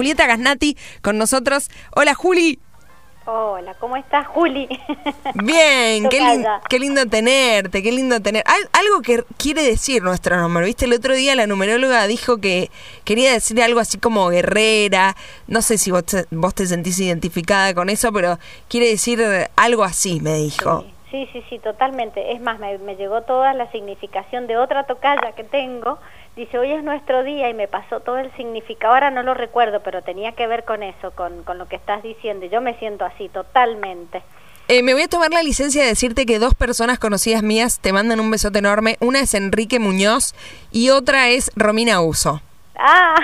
Julieta Gasnati con nosotros. Hola Juli. Hola, ¿cómo estás, Juli? Bien, qué, lindo tenerte, qué lindo tener. algo que quiere decir nuestro nombre, ¿viste? El otro día la numeróloga dijo que quería decir algo así como guerrera. No sé si vos te, vos te sentís identificada con eso, pero quiere decir algo así, me dijo. Sí, sí, sí, totalmente. Es más, me, me llegó toda la significación de otra tocaya que tengo dice, hoy es nuestro día y me pasó todo el significado, ahora no lo recuerdo, pero tenía que ver con eso, con, con lo que estás diciendo, y yo me siento así, totalmente. Eh, me voy a tomar la licencia de decirte que dos personas conocidas mías te mandan un besote enorme. Una es Enrique Muñoz y otra es Romina Uso. Ah,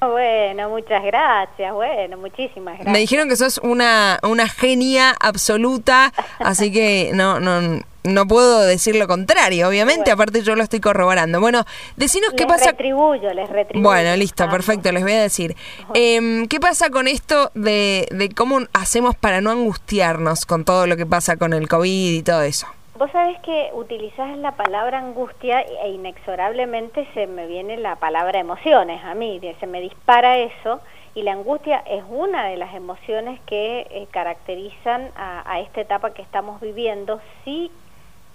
bueno, muchas gracias, bueno, muchísimas gracias. Me dijeron que sos una, una genia absoluta, así que no, no, no puedo decir lo contrario, obviamente, aparte yo lo estoy corroborando. Bueno, decinos qué pasa... Les retribuyo, les retribuyo. Bueno, listo, perfecto, les voy a decir. Eh, ¿Qué pasa con esto de, de cómo hacemos para no angustiarnos con todo lo que pasa con el COVID y todo eso? Vos sabés que utilizás la palabra angustia e inexorablemente se me viene la palabra emociones a mí, se me dispara eso y la angustia es una de las emociones que eh, caracterizan a, a, esta etapa que estamos viviendo sí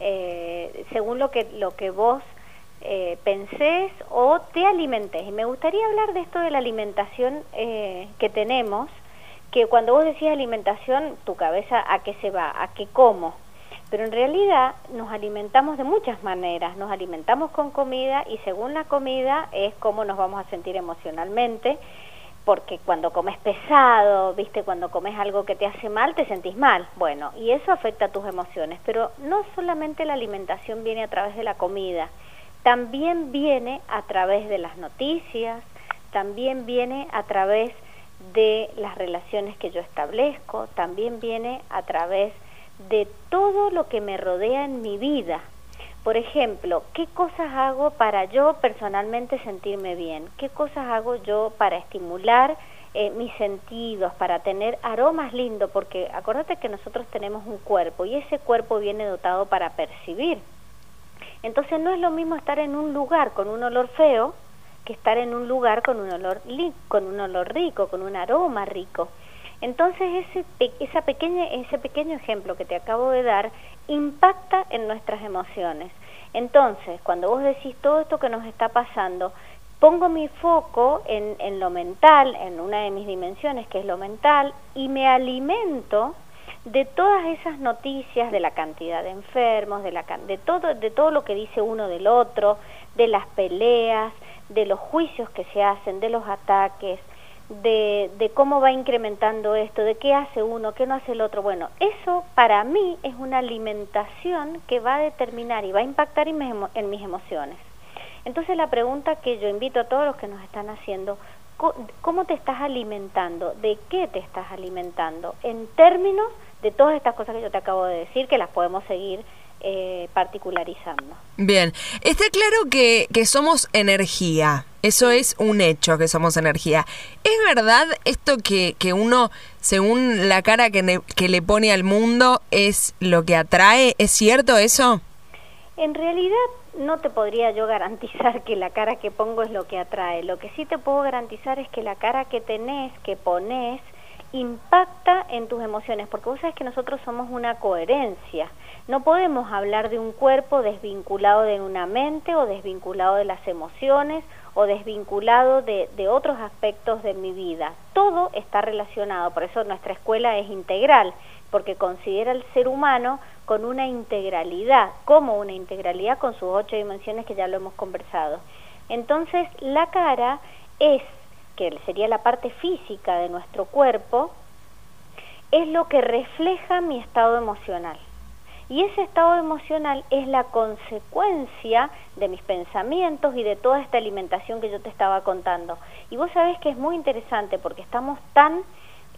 eh, según lo que, lo que vos eh, pensés o te alimentes. Y me gustaría hablar de esto de la alimentación eh, que tenemos, que cuando vos decís alimentación, tu cabeza a qué se va, a qué como. Pero en realidad nos alimentamos de muchas maneras, nos alimentamos con comida y según la comida es cómo nos vamos a sentir emocionalmente porque cuando comes pesado, viste, cuando comes algo que te hace mal, te sentís mal. Bueno, y eso afecta a tus emociones, pero no solamente la alimentación viene a través de la comida, también viene a través de las noticias, también viene a través de las relaciones que yo establezco, también viene a través de todo lo que me rodea en mi vida. Por ejemplo, ¿qué cosas hago para yo personalmente sentirme bien? ¿Qué cosas hago yo para estimular eh, mis sentidos, para tener aromas lindos? Porque acuérdate que nosotros tenemos un cuerpo y ese cuerpo viene dotado para percibir. Entonces no es lo mismo estar en un lugar con un olor feo que estar en un lugar con un olor, con un olor rico, con un aroma rico. Entonces ese, esa pequeña, ese pequeño ejemplo que te acabo de dar impacta en nuestras emociones. Entonces, cuando vos decís todo esto que nos está pasando, pongo mi foco en, en lo mental, en una de mis dimensiones que es lo mental, y me alimento de todas esas noticias, de la cantidad de enfermos, de, la, de, todo, de todo lo que dice uno del otro, de las peleas, de los juicios que se hacen, de los ataques, de, de, cómo va incrementando esto, de qué hace uno, qué no hace el otro. Bueno, eso para mí es una alimentación que va a determinar y va a impactar en mis, en mis emociones. Entonces la pregunta que yo invito a todos los que nos están haciendo, ¿cómo te estás alimentando? ¿De qué te estás alimentando? En términos de todas estas cosas que yo te acabo de decir, que las podemos seguir eh, particularizando. Bien, está claro que, que somos energía, eso es un hecho que somos energía. ¿Es verdad esto que, que uno, según la cara que, que le pone al mundo, es lo que atrae? ¿Es cierto eso? En realidad no te podría yo garantizar que la cara que pongo es lo que atrae. Lo que sí te puedo garantizar es que la cara que tenés, que pones, impacta en tus emociones, porque vos sabes que nosotros somos una coherencia. No podemos hablar de un cuerpo desvinculado de una mente o desvinculado de las emociones o desvinculado de, otros aspectos de mi vida. Todo está relacionado, por eso nuestra escuela es integral, porque considera al ser humano con una integralidad, como una integralidad con sus ocho dimensiones que ya lo hemos conversado. Entonces, la cara es, que sería la parte física de nuestro cuerpo, es lo que refleja mi estado emocional. Y ese estado emocional es la consecuencia de mis pensamientos y de toda esta alimentación que yo te estaba contando. Y vos sabés que es muy interesante porque estamos tan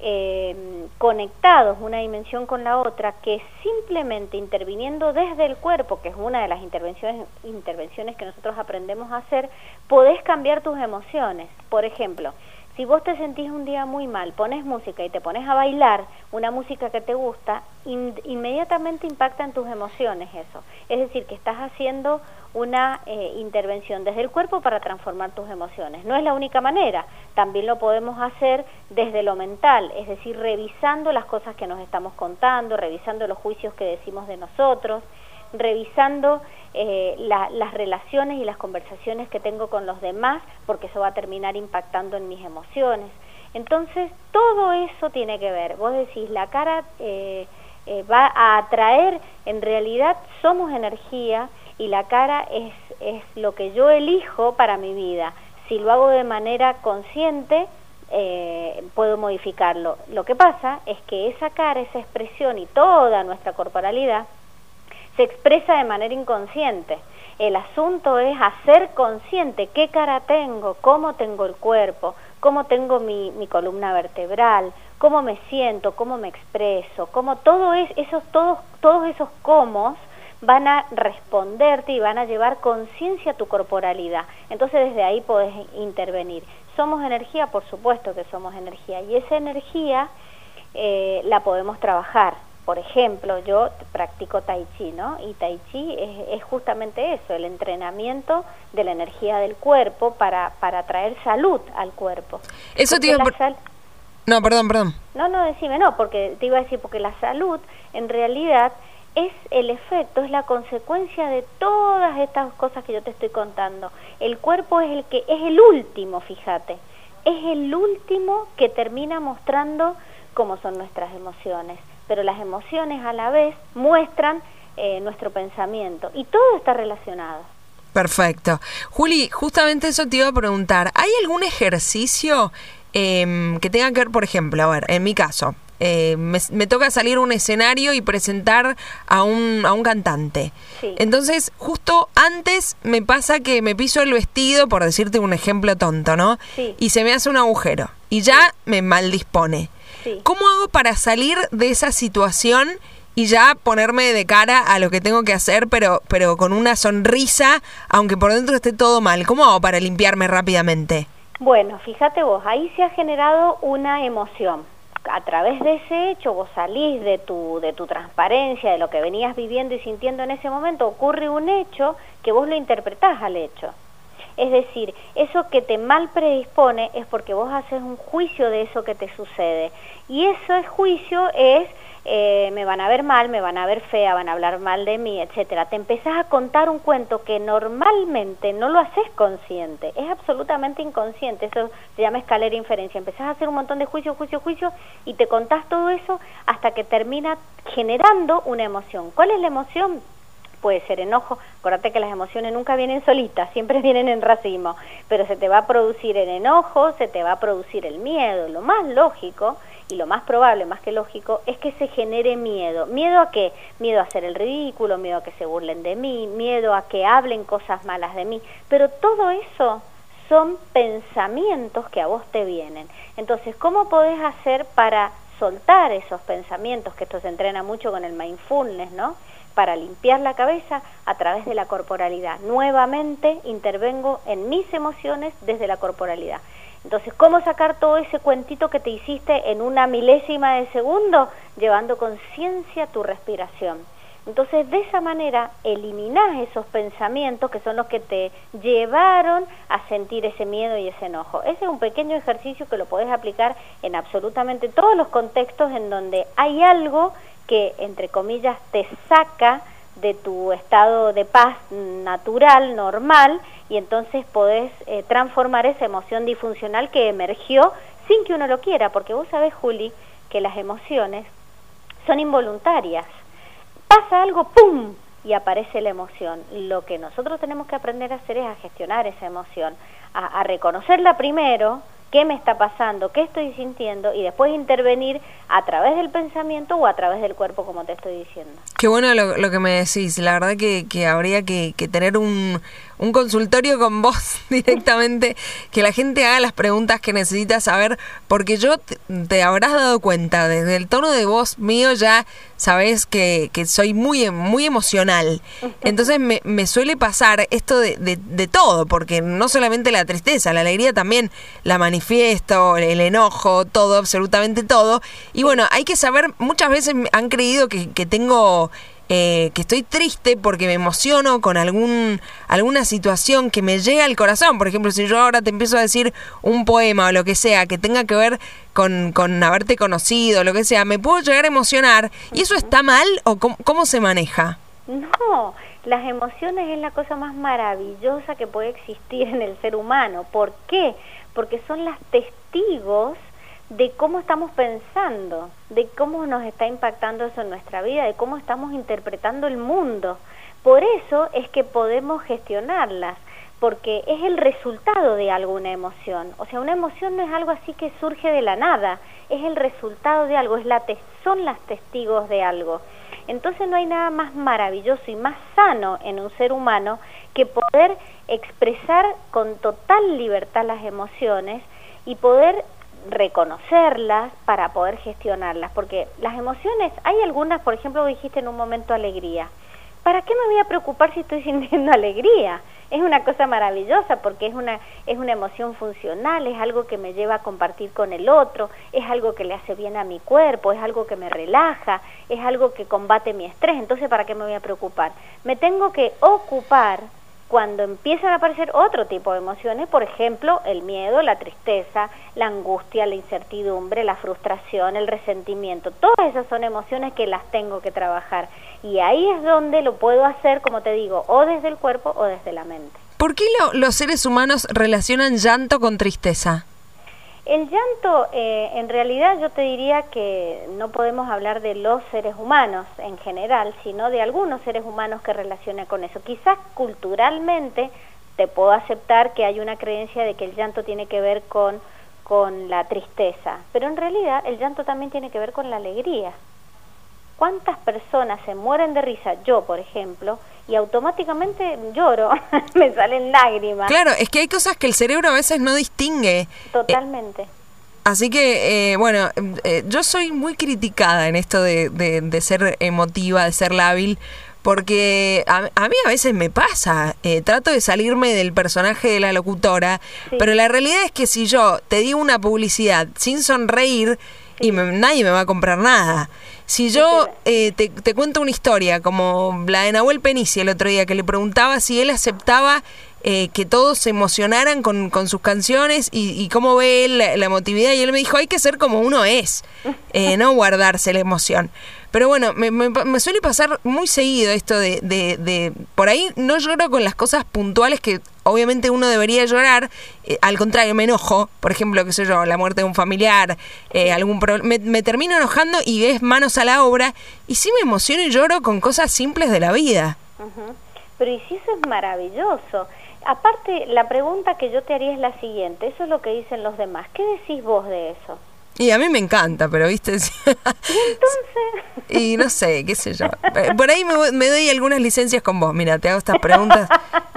eh, conectados una dimensión con la otra que simplemente interviniendo desde el cuerpo, que es una de las intervenciones, intervenciones que nosotros aprendemos a hacer, podés cambiar tus emociones. Por ejemplo, Si vos te sentís un día muy mal, pones música y te pones a bailar una música que te gusta, inmediatamente impacta en tus emociones eso. Es decir, que estás haciendo una eh, intervención desde el cuerpo para transformar tus emociones. No es la única manera, también lo podemos hacer desde lo mental, es decir, revisando las cosas que nos estamos contando, revisando los juicios que decimos de nosotros, revisando eh, las relaciones y las conversaciones que tengo con los demás, porque eso va a terminar impactando en mis emociones. Entonces, todo eso tiene que ver. Vos decís, la cara eh, eh, va a atraer, en realidad somos energía y la cara es, es lo que yo elijo para mi vida. Si lo hago de manera consciente, puedo modificarlo. Lo que pasa es que esa cara, esa expresión y toda nuestra corporalidad se expresa de manera inconsciente. El asunto es hacer consciente qué cara tengo, cómo tengo el cuerpo, cómo tengo mi, mi columna vertebral, cómo me siento, cómo me expreso, cómo todo es, esos, todos, todos esos cómo van a responderte y van a llevar conciencia a tu corporalidad. Entonces desde ahí puedes intervenir. ¿Somos energía? Por supuesto que somos energía. Y esa energía eh, la podemos trabajar por ejemplo, yo practico tai chi, ¿no? Y tai chi es, justamente eso, el entrenamiento de la energía del cuerpo para, para traer salud al cuerpo. Eso te iba No, perdón, perdón. No, no, decime, no, porque te iba a decir, porque la salud en realidad es el efecto, es la consecuencia de todas estas cosas que yo te estoy contando. El cuerpo es el que es el último, fíjate, es el último que termina mostrando cómo son nuestras emociones pero las emociones a la vez muestran eh, nuestro pensamiento y todo está relacionado. Perfecto. Juli, justamente eso te iba a preguntar. ¿Hay algún ejercicio em, que tenga que ver, por ejemplo, a ver, en mi caso, eh, me, toca salir a un escenario y presentar a un, a un cantante. Entonces, justo antes me pasa que me piso el vestido, por decirte un ejemplo tonto, ¿no? Y se me hace un agujero y ya me maldispone. ¿Cómo hago para salir de esa situación y ya ponerme de cara a lo que tengo que hacer, pero, pero con una sonrisa, aunque por dentro esté todo mal? ¿Cómo hago para limpiarme rápidamente? Bueno, fíjate vos, ahí se ha generado una emoción. A través de ese hecho vos salís de tu, de tu transparencia, de lo que venías viviendo y sintiendo en ese momento, ocurre un hecho que vos lo interpretás al hecho. Es decir, eso que te mal predispone es porque vos haces un juicio de eso que te sucede. Y ese juicio es, eh, me van a ver mal, me van a ver fea, van a hablar mal de mí, etcétera. Te empezás a contar un cuento que normalmente no lo haces consciente, es absolutamente inconsciente. Eso se llama escalera inferencia. Empezás a hacer un montón de juicio, juicio, juicio y te contás todo eso hasta que termina generando una emoción. ¿Cuál es la emoción? Puede ser enojo, acuérdate que las emociones nunca vienen solitas, siempre vienen en racimo, pero se te va a producir el enojo, se te va a producir el miedo, lo más lógico y lo más probable, más que lógico, es que se genere miedo. ¿Miedo a qué? Miedo a hacer el ridículo, miedo a que se burlen de mí, miedo a que hablen cosas malas de mí, pero todo eso son pensamientos que a vos te vienen. Entonces, ¿cómo podés hacer para soltar esos pensamientos, que esto se entrena mucho con el mindfulness, ¿no? Para limpiar la cabeza a través de la corporalidad. Nuevamente intervengo en mis emociones desde la corporalidad. Entonces, ¿cómo sacar todo ese cuentito que te hiciste en una milésima de segundo? Llevando conciencia a tu respiración. Entonces, de esa manera, eliminás esos pensamientos que son los que te llevaron a sentir ese miedo y ese enojo. Ese es un pequeño ejercicio que lo podés aplicar en absolutamente todos los contextos en donde hay algo que, entre comillas, te saca de tu estado de paz natural, normal, y entonces podés eh, transformar esa emoción disfuncional que emergió sin que uno lo quiera, porque vos sabés, Juli, que las emociones son involuntarias. Pasa algo, ¡pum! y aparece la emoción. Lo que nosotros tenemos que aprender a hacer es a gestionar esa emoción, a reconocerla primero, qué me está pasando, qué estoy sintiendo y después intervenir a través del pensamiento o a través del cuerpo, como te estoy diciendo. Qué bueno lo, que me decís. La verdad que, habría que, tener un, un consultorio con vos directamente, que la gente haga las preguntas que necesita saber, porque yo te, habrás dado cuenta, desde el tono de voz mío ya sabes que, que soy muy, muy emocional. Entonces me, me suele pasar esto de, de, todo, porque no solamente la tristeza, la alegría también la manifiesto, el enojo, todo, absolutamente todo. Y bueno, hay que saber, muchas veces han creído que, que tengo eh, que estoy triste porque me emociono con algún, alguna situación que me llega al corazón. Por ejemplo, si yo ahora te empiezo a decir un poema o lo que sea que tenga que ver con, con haberte conocido, lo que sea, me puedo llegar a emocionar. ¿Y eso está mal o cómo, se maneja? No, las emociones es la cosa más maravillosa que puede existir en el ser humano. ¿Por qué? Porque son las testigos de cómo estamos pensando, de cómo nos está impactando eso en nuestra vida, de cómo estamos interpretando el mundo. Por eso es que podemos gestionarlas, porque es el resultado de alguna emoción. O sea, una emoción no es algo así que surge de la nada, es el resultado de algo, es la son las testigos de algo. Entonces no hay nada más maravilloso y más sano en un ser humano que poder expresar con total libertad las emociones y poder reconocerlas para poder gestionarlas, porque las emociones, hay algunas, por ejemplo, dijiste en un momento alegría. ¿Para qué me voy a preocupar si estoy sintiendo alegría? Es una cosa maravillosa porque es una es una emoción funcional, es algo que me lleva a compartir con el otro, es algo que le hace bien a mi cuerpo, es algo que me relaja, es algo que combate mi estrés. Entonces, ¿para qué me voy a preocupar? Me tengo que ocupar cuando empiezan a aparecer otro tipo de emociones, por ejemplo, el miedo, la tristeza, la angustia, la incertidumbre, la frustración, el resentimiento, todas esas son emociones que las tengo que trabajar. Y ahí es donde lo puedo hacer, como te digo, o desde el cuerpo o desde la mente. ¿Por qué los seres humanos relacionan llanto con tristeza? El llanto, eh, en realidad yo te diría que no podemos hablar de los seres humanos en general, sino de algunos seres humanos que relacionan con eso. Quizás culturalmente te puedo aceptar que hay una creencia de que el llanto tiene que ver con, con la tristeza, pero en realidad el llanto también tiene que ver con la alegría. ¿Cuántas personas se mueren de risa? Yo, por ejemplo, y automáticamente lloro, me salen lágrimas. Claro, es que hay cosas que el cerebro a veces no distingue. Totalmente. así que, eh, bueno, eh, yo soy muy criticada en esto de, de, ser emotiva, de ser lábil, porque a, mí a veces me pasa, eh, trato de salirme del personaje de la locutora, pero la realidad es que si yo te digo una publicidad sin sonreír, y nadie me va a comprar nada. Si yo eh, te, te, cuento una historia, como la de Nahuel Penici el otro día, que le preguntaba si él aceptaba eh, que todos se emocionaran con, con sus canciones y, cómo ve él la, emotividad, y él me dijo, hay que ser como uno es, eh, no guardarse la emoción. Pero bueno, me, me, suele pasar muy seguido esto de, de, por ahí no lloro con las cosas puntuales que obviamente uno debería llorar, eh, al contrario, me enojo, por ejemplo, qué sé yo, la muerte de un familiar, eh, algún problema, me, termino enojando y es manos a la obra, y sí me emociono y lloro con cosas simples de la vida. Pero y si eso es maravilloso. Aparte, la pregunta que yo te haría es la siguiente, eso es lo que dicen los demás, ¿qué decís vos de eso? Y a mí me encanta, pero viste. ¿Y entonces? y no sé, qué sé yo. Por ahí me, me, doy algunas licencias con vos. Mira, te hago estas preguntas.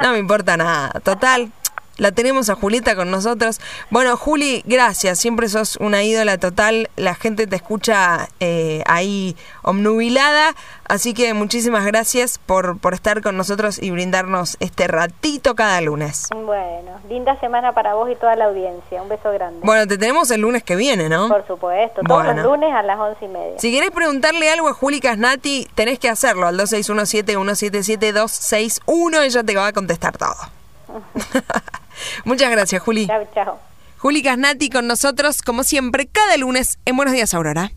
No me importa nada. Total, la tenemos a Julieta con nosotros. Bueno, Juli, gracias. Siempre sos una ídola total. La gente te escucha eh, ahí omnubilada. Así que muchísimas gracias por, por estar con nosotros y brindarnos este ratito cada lunes. Bueno, linda semana para vos y toda la audiencia. Un beso grande. Bueno, te tenemos el lunes que viene, ¿no? Por supuesto, todos los lunes a las once y media. Si querés preguntarle algo a Juli Casnati, tenés que hacerlo al 2617-177-261. Ella te va a contestar todo. Muchas gracias, Juli. Chao, chao. Juli Casnati con nosotros, como siempre, cada lunes en Buenos Días, Aurora.